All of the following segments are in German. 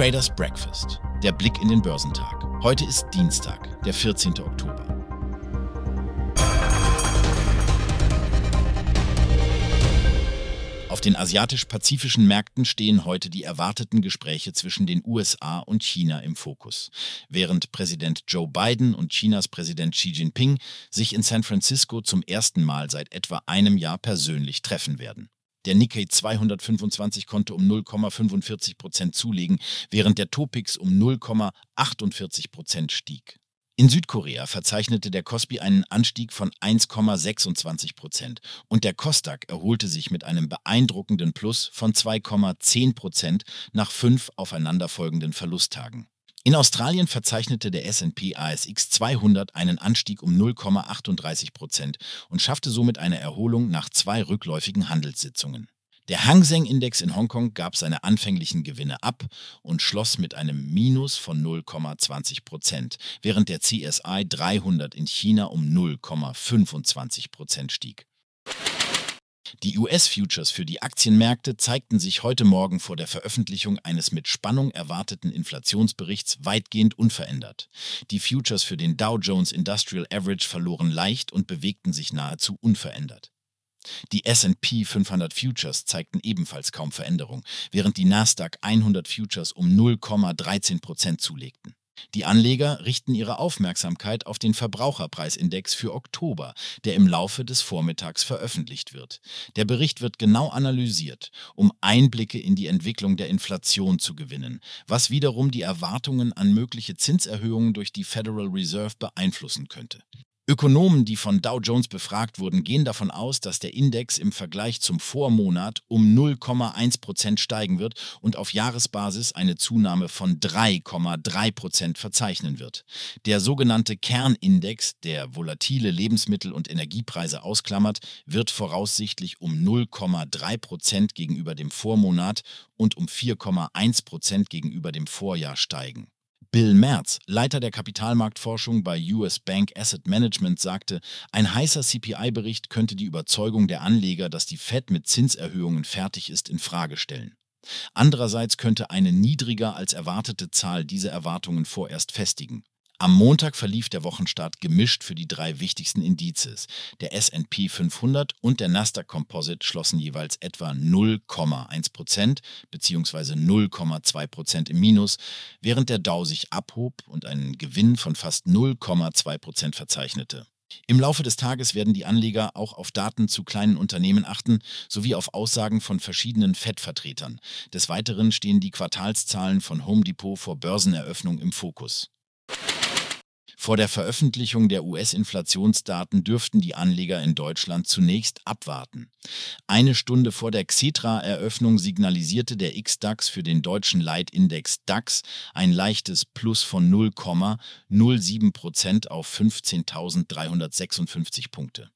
Traders Breakfast, der Blick in den Börsentag. Heute ist Dienstag, der 14. Oktober. Auf den asiatisch-pazifischen Märkten stehen heute die erwarteten Gespräche zwischen den USA und China im Fokus. Während Präsident Joe Biden und Chinas Präsident Xi Jinping sich in San Francisco zum ersten Mal seit etwa einem Jahr persönlich treffen werden. Der Nikkei 225 konnte um 0,45 Prozent zulegen, während der Topix um 0,48 Prozent stieg. In Südkorea verzeichnete der Kospi einen Anstieg von 1,26 Prozent und der Kostak erholte sich mit einem beeindruckenden Plus von 2,10 Prozent nach fünf aufeinanderfolgenden Verlusttagen. In Australien verzeichnete der S&P ASX 200 einen Anstieg um 0,38 Prozent und schaffte somit eine Erholung nach zwei rückläufigen Handelssitzungen. Der Hang Seng Index in Hongkong gab seine anfänglichen Gewinne ab und schloss mit einem Minus von 0,20 Prozent, während der CSI 300 in China um 0,25 Prozent stieg. Die US-Futures für die Aktienmärkte zeigten sich heute Morgen vor der Veröffentlichung eines mit Spannung erwarteten Inflationsberichts weitgehend unverändert. Die Futures für den Dow Jones Industrial Average verloren leicht und bewegten sich nahezu unverändert. Die S&P 500 Futures zeigten ebenfalls kaum Veränderung, während die Nasdaq 100 Futures um 0,13 Prozent zulegten. Die Anleger richten ihre Aufmerksamkeit auf den Verbraucherpreisindex für Oktober, der im Laufe des Vormittags veröffentlicht wird. Der Bericht wird genau analysiert, um Einblicke in die Entwicklung der Inflation zu gewinnen, was wiederum die Erwartungen an mögliche Zinserhöhungen durch die Federal Reserve beeinflussen könnte. Ökonomen, die von Dow Jones befragt wurden, gehen davon aus, dass der Index im Vergleich zum Vormonat um 0,1 Prozent steigen wird und auf Jahresbasis eine Zunahme von 3,3 Prozent verzeichnen wird. Der sogenannte Kernindex, der volatile Lebensmittel- und Energiepreise ausklammert, wird voraussichtlich um 0,3 Prozent gegenüber dem Vormonat und um 4,1 Prozent gegenüber dem Vorjahr steigen. Bill Merz, Leiter der Kapitalmarktforschung bei US Bank Asset Management, sagte, ein heißer CPI-Bericht könnte die Überzeugung der Anleger, dass die Fed mit Zinserhöhungen fertig ist, in Frage stellen. Andererseits könnte eine niedriger als erwartete Zahl diese Erwartungen vorerst festigen. Am Montag verlief der Wochenstart gemischt für die drei wichtigsten Indizes. Der S&P 500 und der Nasdaq Composite schlossen jeweils etwa 0,1 Prozent bzw. 0,2 Prozent im Minus, während der Dow sich abhob und einen Gewinn von fast 0,2 Prozent verzeichnete. Im Laufe des Tages werden die Anleger auch auf Daten zu kleinen Unternehmen achten, sowie auf Aussagen von verschiedenen FED-Vertretern. Des Weiteren stehen die Quartalszahlen von Home Depot vor Börseneröffnung im Fokus. Vor der Veröffentlichung der US-Inflationsdaten dürften die Anleger in Deutschland zunächst abwarten. Eine Stunde vor der Xetra-Eröffnung signalisierte der X-DAX für den deutschen Leitindex DAX ein leichtes Plus von 0,07 Prozent auf 15.356 Punkte.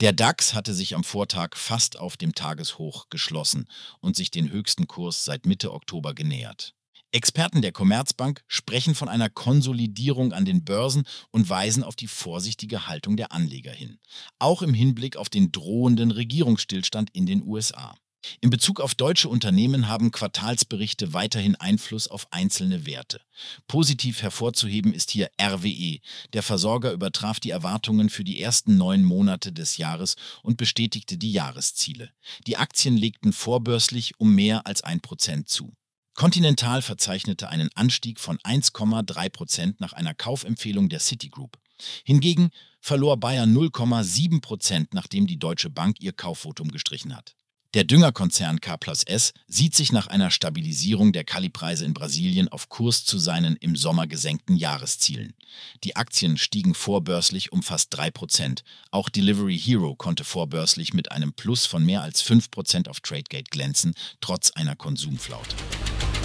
Der DAX hatte sich am Vortag fast auf dem Tageshoch geschlossen und sich den höchsten Kurs seit Mitte Oktober genähert. Experten der Commerzbank sprechen von einer Konsolidierung an den Börsen und weisen auf die vorsichtige Haltung der Anleger hin. Auch im Hinblick auf den drohenden Regierungsstillstand in den USA. In Bezug auf deutsche Unternehmen haben Quartalsberichte weiterhin Einfluss auf einzelne Werte. Positiv hervorzuheben ist hier RWE. Der Versorger übertraf die Erwartungen für die ersten neun Monate des Jahres und bestätigte die Jahresziele. Die Aktien legten vorbörslich um mehr als ein Prozent zu. Continental verzeichnete einen Anstieg von 1,3 Prozent nach einer Kaufempfehlung der Citigroup. Hingegen verlor Bayer 0,7 Prozent, nachdem die Deutsche Bank ihr Kaufvotum gestrichen hat. Der Düngerkonzern K+S sieht sich nach einer Stabilisierung der Kalipreise in Brasilien auf Kurs zu seinen im Sommer gesenkten Jahreszielen. Die Aktien stiegen vorbörslich um fast 3 Prozent. Auch Delivery Hero konnte vorbörslich mit einem Plus von mehr als 5 Prozent auf Tradegate glänzen, trotz einer Konsumflaute.